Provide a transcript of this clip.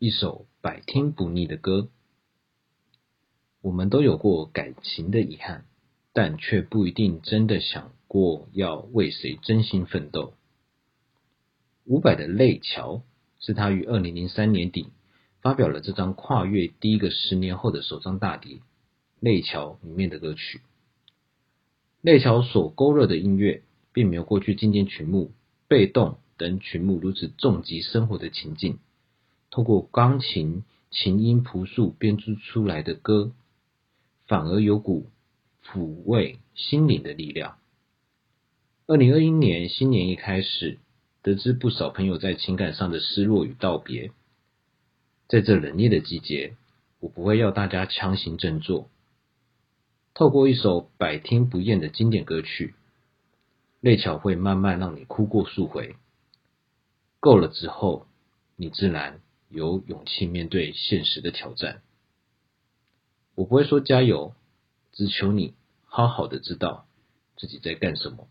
一首百听不腻的歌。我们都有过感情的遗憾，但却不一定真的想过要为谁真心奋斗。伍佰的《泪桥》是他于二零零三年底发表了这张跨越第一个十年后的首张大碟《泪桥》里面的歌曲。《泪桥》所勾勒的音乐，并没有过去经典曲目《被动》等曲目如此重击生活的情境。透过钢琴琴音朴素编织出来的歌，反而有股抚慰心灵的力量。二零二一年新年一开始，得知不少朋友在情感上的失落与道别，在这冷冽的季节，我不会要大家强行振作。透过一首百听不厌的经典歌曲，泪桥会慢慢让你哭过数回，够了之后，你自然。有勇气面对现实的挑战。我不会说加油，只求你好好的知道自己在干什么。